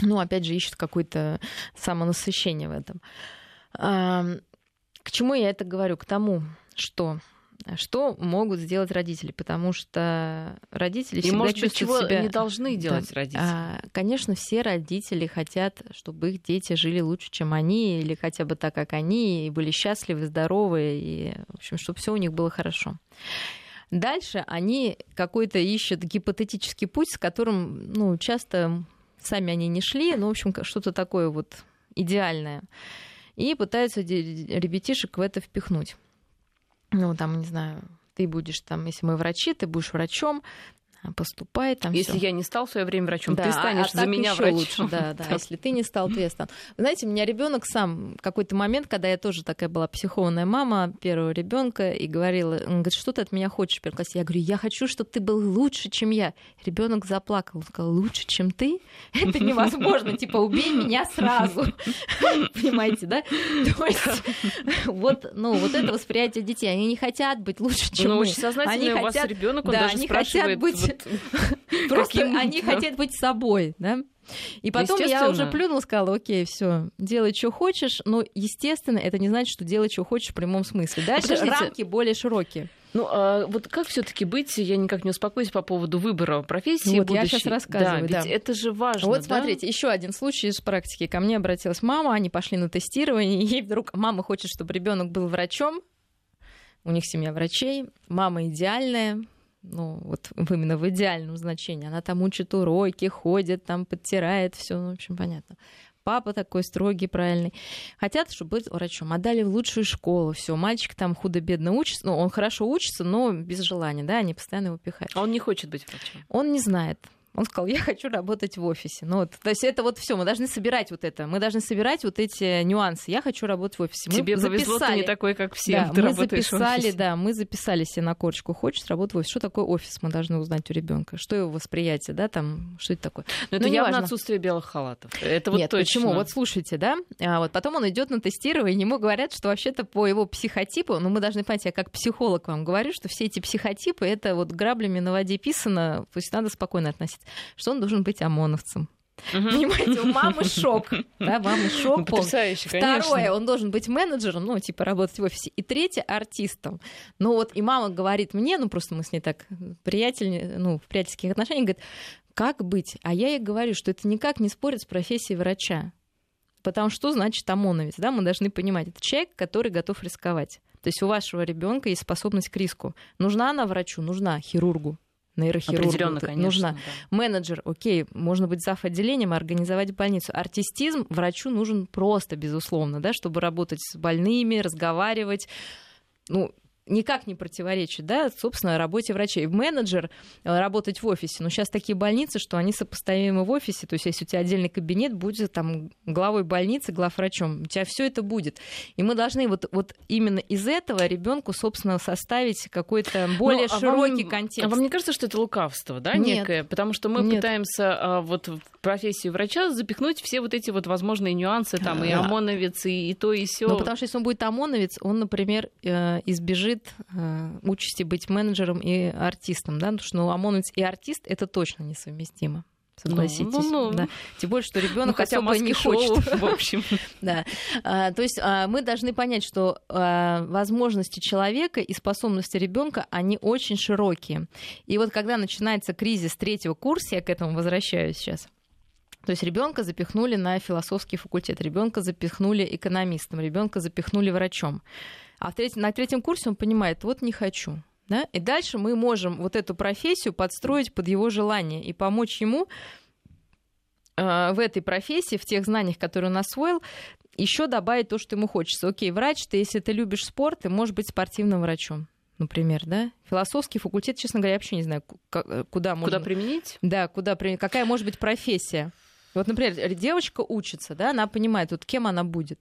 B: ну, опять же, ищут какое-то самонасыщение в этом. К чему я это говорю? К тому, что что могут сделать родители? Потому что родители
A: И,
B: всегда
A: может быть, чего
B: себя...
A: не должны делать
B: Да.
A: родители.
B: А, Конечно, все родители хотят, чтобы их дети жили лучше, чем они, или хотя бы так, как они, и были счастливы, здоровы, и, в общем, чтобы все у них было хорошо. Дальше они какой-то ищут гипотетический путь, с которым, ну, часто сами они не шли, ну, в общем, что-то такое вот идеальное. И пытаются ребятишек в это впихнуть. Ну, там, не знаю, ты будешь там, если мы врачи, ты будешь врачом, поступай там.
A: Если
B: всё.
A: я не стал в свое время врачом,
B: Да,
A: ты
B: а-
A: станешь
B: а
A: за меня врачом.
B: лучше, да, да. Если ты не стал, то я стану. Вы знаете, у меня ребенок сам в какой-то момент, когда я тоже такая была психованная мама первого ребенка и говорила, он говорит, что ты от меня хочешь в первом классе? Я говорю, я хочу, чтобы ты был лучше, чем я. Ребенок заплакал, он сказал, лучше, чем ты? Это невозможно, типа убей меня сразу, понимаете, да? То есть вот, ну вот это восприятие детей, они не хотят быть лучше, чем
A: Ну,
B: мы.
A: очень сознательный
B: Они
A: у вас
B: хотят-
A: ребенок, он
B: да,
A: даже
B: они
A: спрашивает,
B: хотят быть
A: вот,
B: Просто они хотят быть собой, да? И потом я уже плюнула, сказала, окей, все, делай, что хочешь, но, естественно, это не значит, что делай, что хочешь в прямом смысле. Дальше
A: подождите.
B: рамки более широкие.
A: Ну, а вот как все-таки быть, я никак не успокоюсь по поводу выбора профессии
B: Вот я
A: будущей.
B: щас рассказываю,
A: Да,
B: да.
A: ведь это же важно,
B: вот
A: да?
B: смотрите, еще один случай из практики. Ко мне обратилась мама, они пошли на тестирование, и ей вдруг мама хочет, чтобы ребенок был врачом. У них семья врачей, мама идеальная, ну, вот именно в идеальном значении. Она там учит уроки, ходит, там подтирает, все, ну, в общем, понятно. Папа такой строгий, правильный. Хотят, чтобы быть врачом. Отдали в лучшую школу. Все, мальчик там худо-бедно учится. Ну, он хорошо учится, но без желания, да, они постоянно его пихают.
A: А он не хочет быть врачом.
B: Он не знает. Он сказал, я хочу работать в офисе. Ну, вот, то есть это вот все, мы должны собирать вот это. Мы должны собирать вот эти нюансы. Я хочу работать в офисе. Мы
A: Тебе повезло, ты не
B: записали.
A: такой, как все.
B: Да,
A: ты
B: мы записали, да, мы записали себе на корочку. Хочешь работать в офисе? Что такое офис? Мы должны узнать у ребенка. Что его восприятие, да, там, что это такое?
A: Но это
B: Ну,
A: явно отсутствие белых халатов. Это вот
B: Нет,
A: точно.
B: почему? Вот слушайте, да, а вот потом он идет на тестирование, ему говорят, что вообще-то по его психотипу, ну мы должны понять, я как психолог вам говорю, что все эти психотипы, это вот граблями на воде писано, то есть надо спокойно относиться, что он должен быть ОМОНовцем.
A: Мгм.
B: Понимаете, у мамы шок, да, мамы
A: Ну,
B: шок полный.
A: потрясающе, конечно.
B: Второе, он должен быть менеджером, ну, типа работать в офисе. И третье, артистом. Ну вот и мама говорит мне, ну просто мы с ней так приятель, ну, в приятельских отношениях, говорит, как быть? А я ей говорю, что это никак не спорит с профессией врача. Потому что что значит ОМОНовец? Да, мы должны понимать, это человек, который готов рисковать. То есть у вашего ребенка есть способность к риску. Нужна она врачу? Нужна хирургу нейрохирургу.
A: Определенно, конечно.
B: Нужна
A: да.
B: менеджер, окей, можно быть зав. отделением, организовать больницу. Артистизм врачу нужен просто, безусловно, да, чтобы работать с больными, разговаривать. Ну, никак не противоречит, да, собственно, работе врачей. Менеджер э, работать в офисе. Но сейчас такие больницы, что они сопоставимы в офисе. То есть, если у тебя отдельный кабинет, будет там главой больницы, главврачом. У тебя все это будет. И мы должны вот, вот именно из этого ребенку, собственно, составить какой-то более
A: Ну, а
B: широкий
A: вам-
B: контекст.
A: А вам не кажется, что это лукавство, да,
B: Нет.
A: некое? Потому что мы
B: Нет.
A: пытаемся а, вот в профессию врача запихнуть все вот эти вот возможные нюансы, там и. ОМОНовец, и, и то, и все.
B: Ну, потому что если он будет ОМОНовец, он, например, э, избежит э, участи быть менеджером и артистом, да, потому что ну, ОМОНовец и артист это точно несовместимо. Согласитесь.
A: ну, ну.
B: Да. Тем более, что
A: Ну,
B: ребенок
A: хотя
B: особо не хочет.
A: в общем.
B: Да. А, то есть а, мы должны понять, что а, возможности человека и способности ребенка они очень широкие. И вот когда начинается кризис третьего курса, я к этому возвращаюсь сейчас. То есть ребенка запихнули на философский факультет, ребенка запихнули экономистом, ребенка запихнули врачом. А в третьем, на третьем курсе он понимает, вот не хочу. Да? И дальше мы можем вот эту профессию подстроить под его желание и помочь ему э, в этой профессии, в тех знаниях, которые он освоил, еще добавить то, что ему хочется. Окей, врач, ты, если ты любишь спорт, ты можешь быть спортивным врачом, например, да? Философский факультет, честно говоря, я вообще не знаю, куда можно...
A: Куда применить?
B: Да, куда при- какая может быть профессия. Вот, например, девочка учится, да, она понимает, вот кем она будет.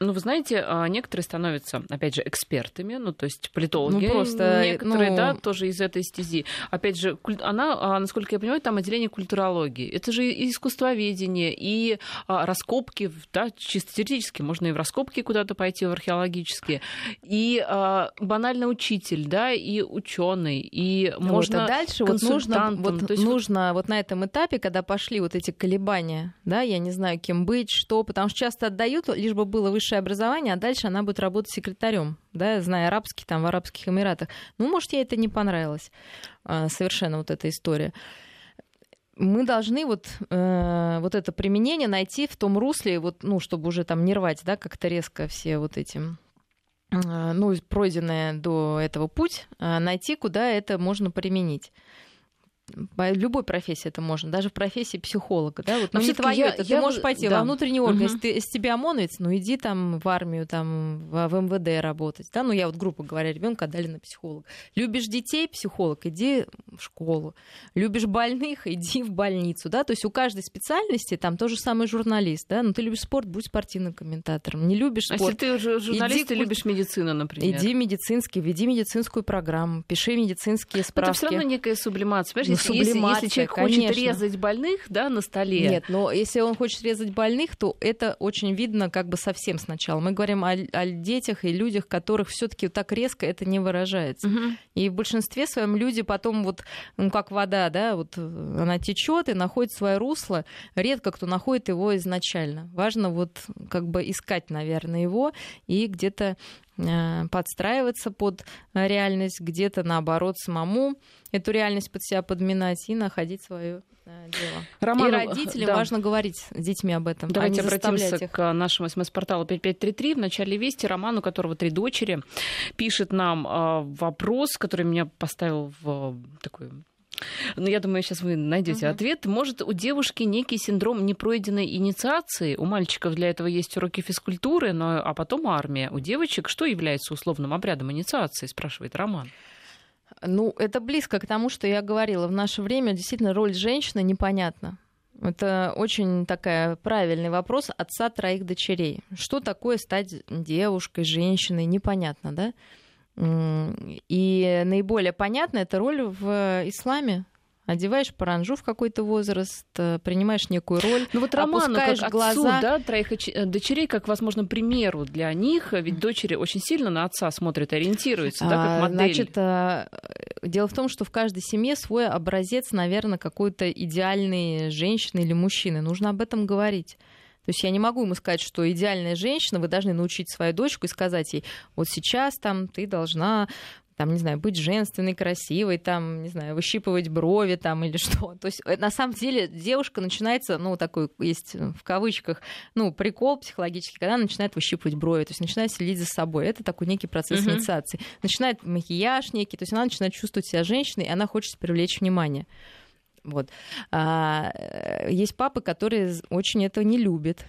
A: Ну, вы знаете, а, некоторые становятся, опять же, экспертами, ну, то есть политологи.
B: Ну, просто,
A: Некоторые,
B: ну-
A: да, тоже из этой стези. Опять же, она, а, насколько я понимаю, там отделение культурологии. Это же и искусствоведение, и а, раскопки, да, чисто теоретически. Можно и в раскопки куда-то пойти, в археологические. И банально учитель, да, и ученый, и можно...
B: вот, а дальше вот нужно, вот,
A: То есть вот-
B: нужно вот на этом этапе, когда пошли вот эти колебания, да, я не знаю, кем быть, что, потому что часто отдают, лишь бы было высшее высшее образование, а дальше она будет работать секретарем, да, зная арабский там в Арабских Эмиратах. Ну, может, ей это не понравилось а, совершенно вот эта история мы должны вот, э, вот это применение найти в том русле, вот, ну, чтобы уже там не рвать, да, как-то резко все вот эти э, ну, пройденное до этого путь, э, найти, куда это можно применить любой профессии это можно, даже в профессии психолога, да, вот, ну не твое это, я, ты можешь пойти да. во внутренний орган, угу. если, ты, если тебя ОМОНовец, ну иди там в армию, там в, в МВД работать, да, ну я вот грубо говоря, ребенка отдали на психолога. Любишь детей, психолог, иди в школу. Любишь больных, иди в больницу, да, то есть у каждой специальности там тоже самый журналист, да, ну ты любишь спорт, будь спортивным комментатором, не любишь спорт. А
A: если ты уже журналист, иди, ты любишь медицину, например.
B: Иди медицинский, веди медицинскую программу, пиши медицинские справки. Но это
A: все равно некая сублимация, понимаешь, если, если человек конечно. хочет резать больных да, на столе.
B: Нет, но если он хочет резать больных, то это очень видно как бы совсем сначала. Мы говорим о, о детях и людях, которых все-таки так резко это не выражается. Угу. И в большинстве своем люди потом вот, ну как вода, да, вот она течет и находит свое русло. Редко кто находит его изначально. Важно вот как бы искать, наверное, его и где-то Э, подстраиваться под реальность, где-то наоборот самому эту реальность под себя подминать и находить свое э, дело. Роман, и родителям да. важно говорить с детьми об этом.
A: Давайте а обратимся их. к нашему смс-порталу 5533. В начале вести Роман, у которого три дочери, пишет нам э, вопрос, который меня поставил в такой ну, я думаю, сейчас вы найдете угу. ответ. Может, у девушки некий синдром непройденной инициации? У мальчиков для этого есть уроки физкультуры, но, а потом армия. У девочек что является условным обрядом инициации, спрашивает Роман.
B: Ну, это близко к тому, что я говорила. В наше время действительно роль женщины непонятна. Это очень такая правильный вопрос отца троих дочерей. Что такое стать девушкой, женщиной, непонятно, да? И наиболее понятна эта роль в исламе. Одеваешь паранжу в какой-то возраст, э, принимаешь некую роль,
A: ну вот Роману, как отцу, глаза. да, троих э, дочерей, как, возможно, примеру для них, ведь дочери очень сильно на отца смотрят, ориентируются, да, как а, модель.
B: Значит, э, дело в том, что в каждой семье свой образец, наверное, какой-то идеальной женщины или мужчины. Нужно об этом говорить. То есть я не могу ему сказать, что идеальная женщина, вы должны научить свою дочку и сказать ей, вот сейчас там ты должна там, не знаю, быть женственной, красивой, там, не знаю, выщипывать брови там или что. То есть, э, на самом деле, девушка начинается, ну, такой, есть в кавычках, ну, прикол психологический, когда она начинает выщипывать брови, то есть начинает следить за собой. Это такой некий процесс uh-huh. инициации. Начинает макияж некий, то есть она начинает чувствовать себя женщиной, и она хочет привлечь внимание. Вот. А, э, есть папы, которые очень этого не любят.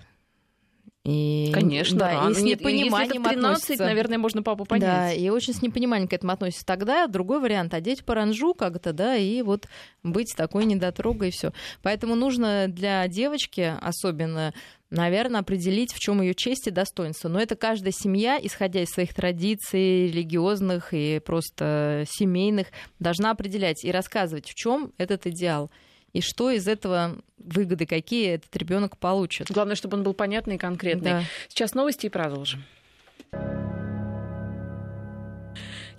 A: И, Конечно,
B: да, рано. и с непониманием
A: Если 13, относятся. наверное, можно папу понять.
B: Да, и очень с непониманием к этому относятся. Тогда другой вариант одеть паранжу как-то, да, и вот быть такой недотрогой и все. Поэтому нужно для девочки особенно наверное, определить, в чем ее честь и достоинство. Но это каждая семья, исходя из своих традиций религиозных и просто семейных, должна определять и рассказывать, в чем этот идеал и что из этого выгоды, какие этот ребенок получит.
A: Главное, чтобы он был понятный и конкретный. Да. Сейчас новости и продолжим.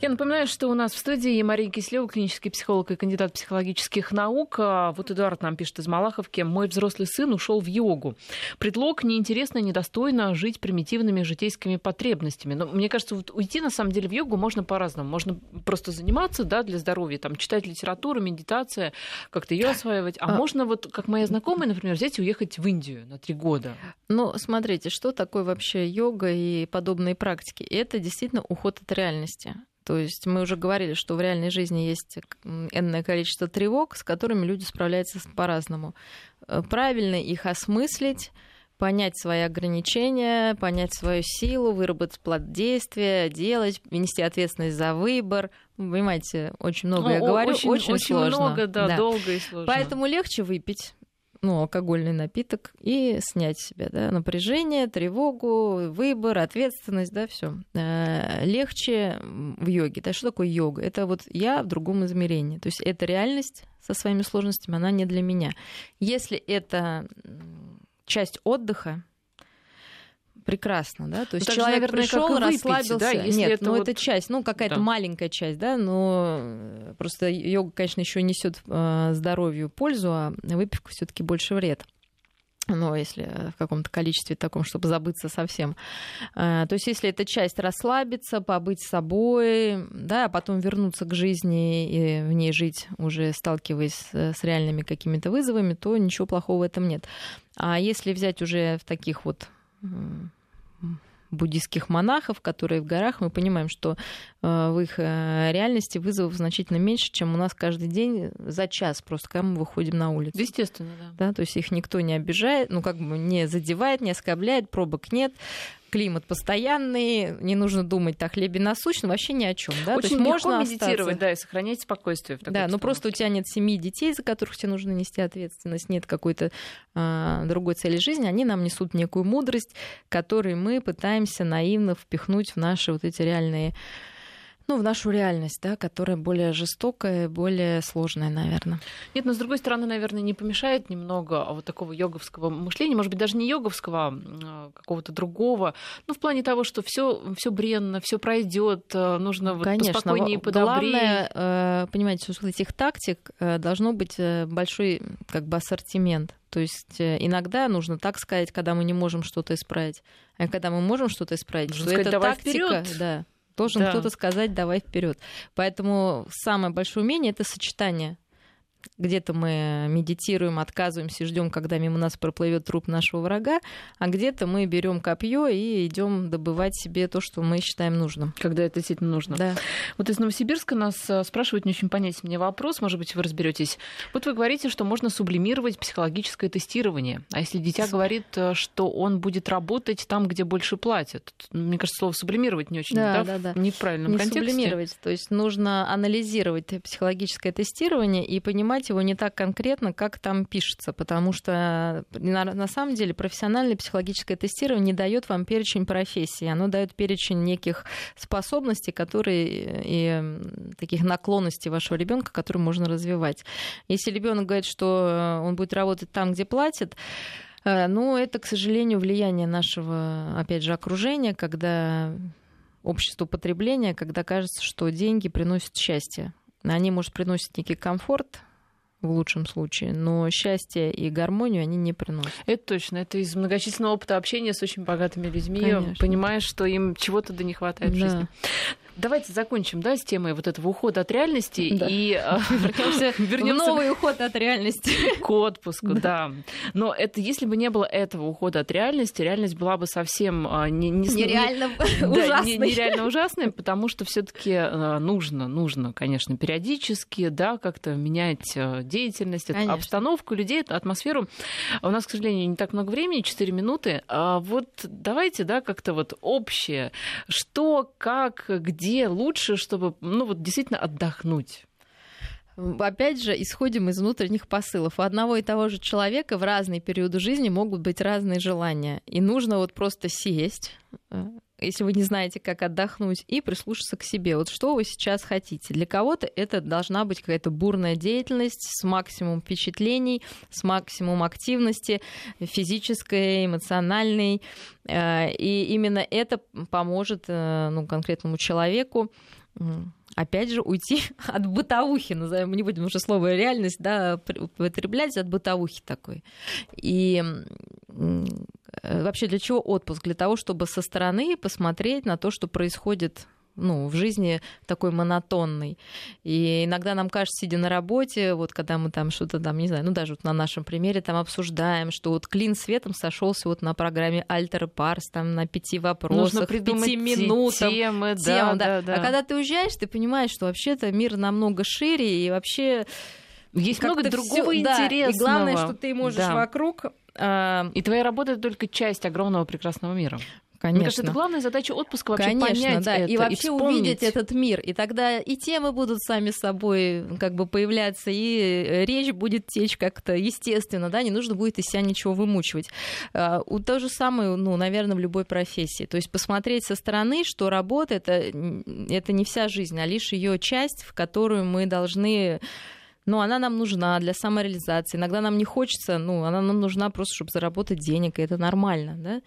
A: Я напоминаю, что у нас в студии Мария Кислева, клинический психолог и кандидат психологических наук. А вот Эдуард нам пишет из Малаховки. Мой взрослый сын ушел в йогу. Предлог неинтересно, недостойно жить примитивными житейскими потребностями. Но мне кажется, вот уйти на самом деле в йогу можно по-разному. Можно просто заниматься да, для здоровья, там, читать литературу, медитация, как-то ее осваивать. А, а можно вот, как моя знакомая, например, взять и уехать в Индию на три года.
B: Ну, смотрите, что такое вообще йога и подобные практики? Это действительно уход от реальности. То есть мы уже говорили, что в реальной жизни есть энное количество тревог, с которыми люди справляются по-разному. Э, правильно их осмыслить, понять свои ограничения, понять свою силу, выработать план действия, делать, нести ответственность за выбор. Вы понимаете, очень много ну, я говорю, очень, очень, очень сложно.
A: много, да, да, долго и сложно.
B: Поэтому легче выпить ну, алкогольный напиток и снять себя да, напряжение, тревогу, выбор, ответственность, да, все. Э, легче в йоге. Да, что такое йога? Это вот я в другом измерении. То есть это реальность со своими сложностями, она не для меня. Если это часть отдыха, прекрасно, да, то есть ну, человек наверное, пришел, расслабился, да, если нет, это ну вот... это часть, ну какая-то да. маленькая часть, да, но э, просто йога, конечно, еще несет э, здоровью пользу, а выпивка все-таки больше вред. ну, если в каком-то количестве таком, чтобы забыться совсем. То есть, если эта часть расслабиться, побыть собой, да, а потом вернуться к жизни и в ней жить, уже сталкиваясь с реальными какими-то вызовами, то ничего плохого в этом нет. А если взять уже в таких вот буддийских монахов, которые в горах, мы понимаем, что э, в их э, реальности вызовов значительно меньше, чем у нас каждый день за час, просто когда мы выходим на улицу.
A: Естественно, да.
B: да. То есть их никто не обижает, ну как бы не задевает, не оскорбляет, пробок нет климат постоянный, не нужно думать о хлебе насущном, вообще ни о чем. Да?
A: Очень То есть можно медитировать, да, и сохранять спокойствие. В
B: да, но просто у тебя нет семьи детей, за которых тебе нужно нести ответственность, нет какой-то а, другой цели жизни, они нам несут некую мудрость, которую мы пытаемся наивно впихнуть в наши вот эти реальные ну, в нашу реальность, да, которая более жестокая, более сложная, наверное.
A: Нет, но с другой стороны, наверное, не помешает немного вот такого йоговского мышления, может быть, даже не йоговского, а какого-то другого, ну, в плане того, что все все бренно, все пройдет, э, нужно вот Конечно, поспокойнее и подобрее.
B: Главное, э, понимаете, что этих тактик э, должно быть большой как бы ассортимент. То есть иногда нужно так сказать, когда мы не можем что-то исправить, а когда мы можем что-то исправить,
A: нужно что сказать, это тактика, вперед.
B: да, должен да. кто-то сказать давай вперед. Поэтому самое большое умение это сочетание где-то мы медитируем, отказываемся, ждем, когда мимо нас проплывет труп нашего врага, а где-то мы берем копье и идем добывать себе то, что мы считаем нужным.
A: Когда это действительно нужно.
B: Да.
A: Вот из Новосибирска нас э, спрашивают, не очень понять мне вопрос, может быть, вы разберетесь. Вот вы говорите, что можно сублимировать психологическое тестирование. А если дитя говорит, э, что он будет работать там, где больше платят? Мне кажется, слово сублимировать не очень
B: да, да, да.
A: не в правильном
B: не
A: контексте.
B: Сублимировать. То есть нужно анализировать психологическое тестирование и понимать, понимать его не так конкретно, как там пишется, потому что на, на самом деле профессиональное психологическое тестирование не дает вам перечень профессий, оно дает перечень неких способностей, которые и таких наклонностей вашего ребенка, которые можно развивать. Если ребенок говорит, что он будет работать там, где платят, э, ну, это, к сожалению, влияние нашего, опять же, окружения, когда общество потребления, когда кажется, что деньги приносят счастье. Они, может, приносят некий комфорт, в лучшем случае, но счастье и гармонию они не приносят.
A: Это точно. Это из многочисленного опыта общения с очень богатыми людьми. Конечно. Понимаешь, что им чего-то да не хватает да. в жизни. Давайте закончим, да, с темой вот этого ухода от реальности
B: да.
A: и
B: а, вернемся в новый уход от реальности
A: к отпуску, да. Но это если бы не было этого ухода от реальности, реальность была бы совсем а, не,
B: не, нереально не, ужасной.
A: Да, нереально ужасной, потому что все-таки а, нужно, нужно, конечно, периодически, да, как-то менять деятельность, конечно. обстановку людей, атмосферу. У нас, к сожалению, не так много времени, 4 минуты. А вот давайте, да, как-то вот общее, что, как, где где лучше, чтобы ну, вот действительно отдохнуть?
B: Опять же, исходим из внутренних посылов. У одного и того же человека в разные периоды жизни могут быть разные желания. И нужно вот просто сесть, э, если вы не знаете, как отдохнуть, и прислушаться к себе. Вот что вы сейчас хотите. Для кого-то это должна быть какая-то бурная деятельность с максимумом впечатлений, с максимумом активности физической, эмоциональной. Э, и именно это поможет э, ну, конкретному человеку опять же, уйти от бытовухи, назовем, не будем уже слово реальность, да, употреблять от бытовухи такой. И вообще для чего отпуск? Для того, чтобы со стороны посмотреть на то, что происходит ну, в жизни такой монотонной. И иногда нам кажется, сидя на работе, вот когда мы там что-то там, не знаю, ну даже вот на нашем примере там обсуждаем, что вот клин светом сошелся вот на программе Альтер Парс, там на пяти вопросах, пяти минутах.
A: Темы, да,
B: да, да, да. А когда ты уезжаешь, ты понимаешь, что вообще-то мир намного шире, и вообще
A: есть много другого всё, интересного. Да,
B: и главное, что ты можешь да. вокруг
A: и твоя работа это только часть огромного прекрасного мира.
B: Конечно. Мне
A: кажется, это главная задача отпуска вообще
B: Конечно,
A: понять
B: да.
A: это
B: и вообще
A: и
B: увидеть этот мир. И тогда и темы будут сами собой как бы появляться, и речь будет течь как-то естественно, да, не нужно будет из себя ничего вымучивать. А, у То же самое, ну, наверное, в любой профессии. То есть посмотреть со стороны, что работа это, это не вся жизнь, а лишь ее часть, в которую мы должны но она нам нужна для самореализации. Иногда нам не хочется, ну, она нам нужна просто, чтобы заработать денег, и это нормально, да.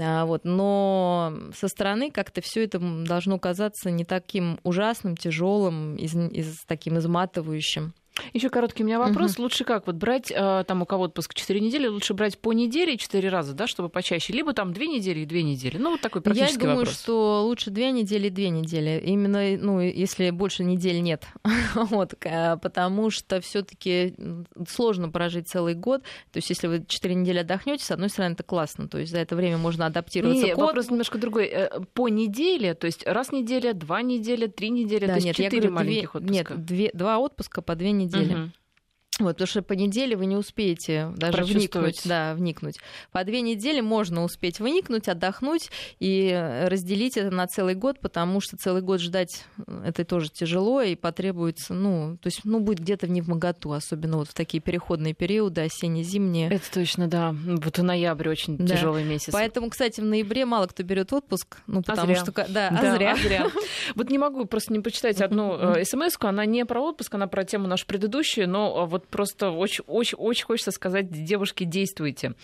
B: А, вот. Но со стороны как-то все это должно казаться не таким ужасным, тяжелым, из, из, таким изматывающим.
A: Еще короткий у меня вопрос. Угу. Лучше как? Вот брать, э, там у кого отпуск 4 недели, лучше брать по неделе 4 раза, да, чтобы почаще, либо там 2 недели и 2 недели. Ну, вот такой практический
B: Я думаю,
A: вопрос.
B: что лучше 2 недели и 2 недели. Именно, ну, если больше недель нет. вот, потому что все таки сложно прожить целый год. То есть, если вы 4 недели отдохнете, с одной стороны, это классно. То есть, за это время можно адаптироваться
A: Не, к вопрос немножко другой. Э, по неделе, то есть раз неделя, два недели, три недели, да, то есть нет, 4 маленьких
B: две, отпуска. Нет, две, два отпуска по 2 недели. Угу. Вот, потому что по неделе вы не успеете даже вникнуть. Да, вникнуть. По две недели можно успеть вникнуть, отдохнуть и разделить это на целый год, потому что целый год ждать это тоже тяжело и потребуется, ну, то есть, ну, будет где-то в невмоготу, особенно вот в такие переходные периоды, осенне-зимние.
A: Это точно, да. Вот в ноябре очень да. тяжелый месяц.
B: Поэтому, кстати, в ноябре мало кто берет отпуск, ну,
A: а
B: потому
A: а
B: что...
A: Да,
B: да,
A: а зря. А зря. Вот не могу просто не почитать одну э, смс она не про отпуск, она про тему нашу предыдущую, но вот просто очень, очень, очень хочется сказать, девушки, действуйте.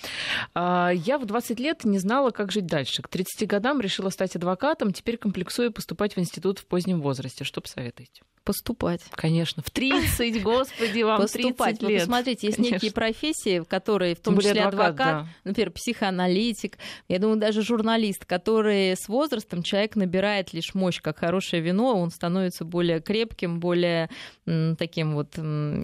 A: А, я в 20 лет не знала, как жить дальше. К 30 годам решила стать адвокатом, теперь комплексую поступать в институт в позднем возрасте. Что посоветуете?
B: Поступать.
A: Конечно. В 30, господи, вам Поступать. 30 лет.
B: Вы посмотрите, есть Конечно. некие профессии, в которые, в том числе адвокат, адвокат да. например, психоаналитик, я думаю, даже журналист, который с возрастом человек набирает лишь мощь, как хорошее вино, он становится более крепким, более таким вот м,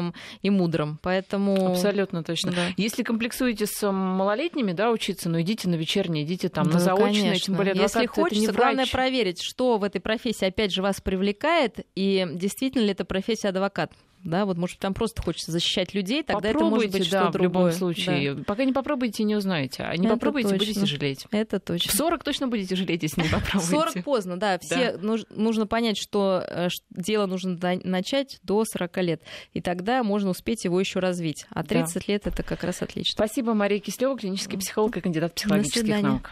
B: изысканным и мудрым. Поэтому...
A: Абсолютно точно. Да. Если комплексуете с малолетними, да, учиться, ну идите на вечерние, идите там да, на заочные, конечно. тем более
B: адвокат, Если хочется, главное проверить, что в этой профессии опять же вас привлекает, и действительно ли это профессия адвокат да, вот может там просто хочется защищать людей, тогда это может быть
A: да,
B: что-то другое.
A: в любом случае. Да. Пока не попробуйте, не узнаете. А не это попробуйте, точно. будете жалеть.
B: Это точно.
A: В 40 точно будете жалеть, если не попробуете. В
B: 40 поздно, да. Все да. нужно понять, что э, дело нужно начать до 40 лет. И тогда можно успеть его еще развить. А 30 да. лет это как раз отлично.
A: Спасибо, Мария Кислева, клинический психолог и кандидат психологических наук.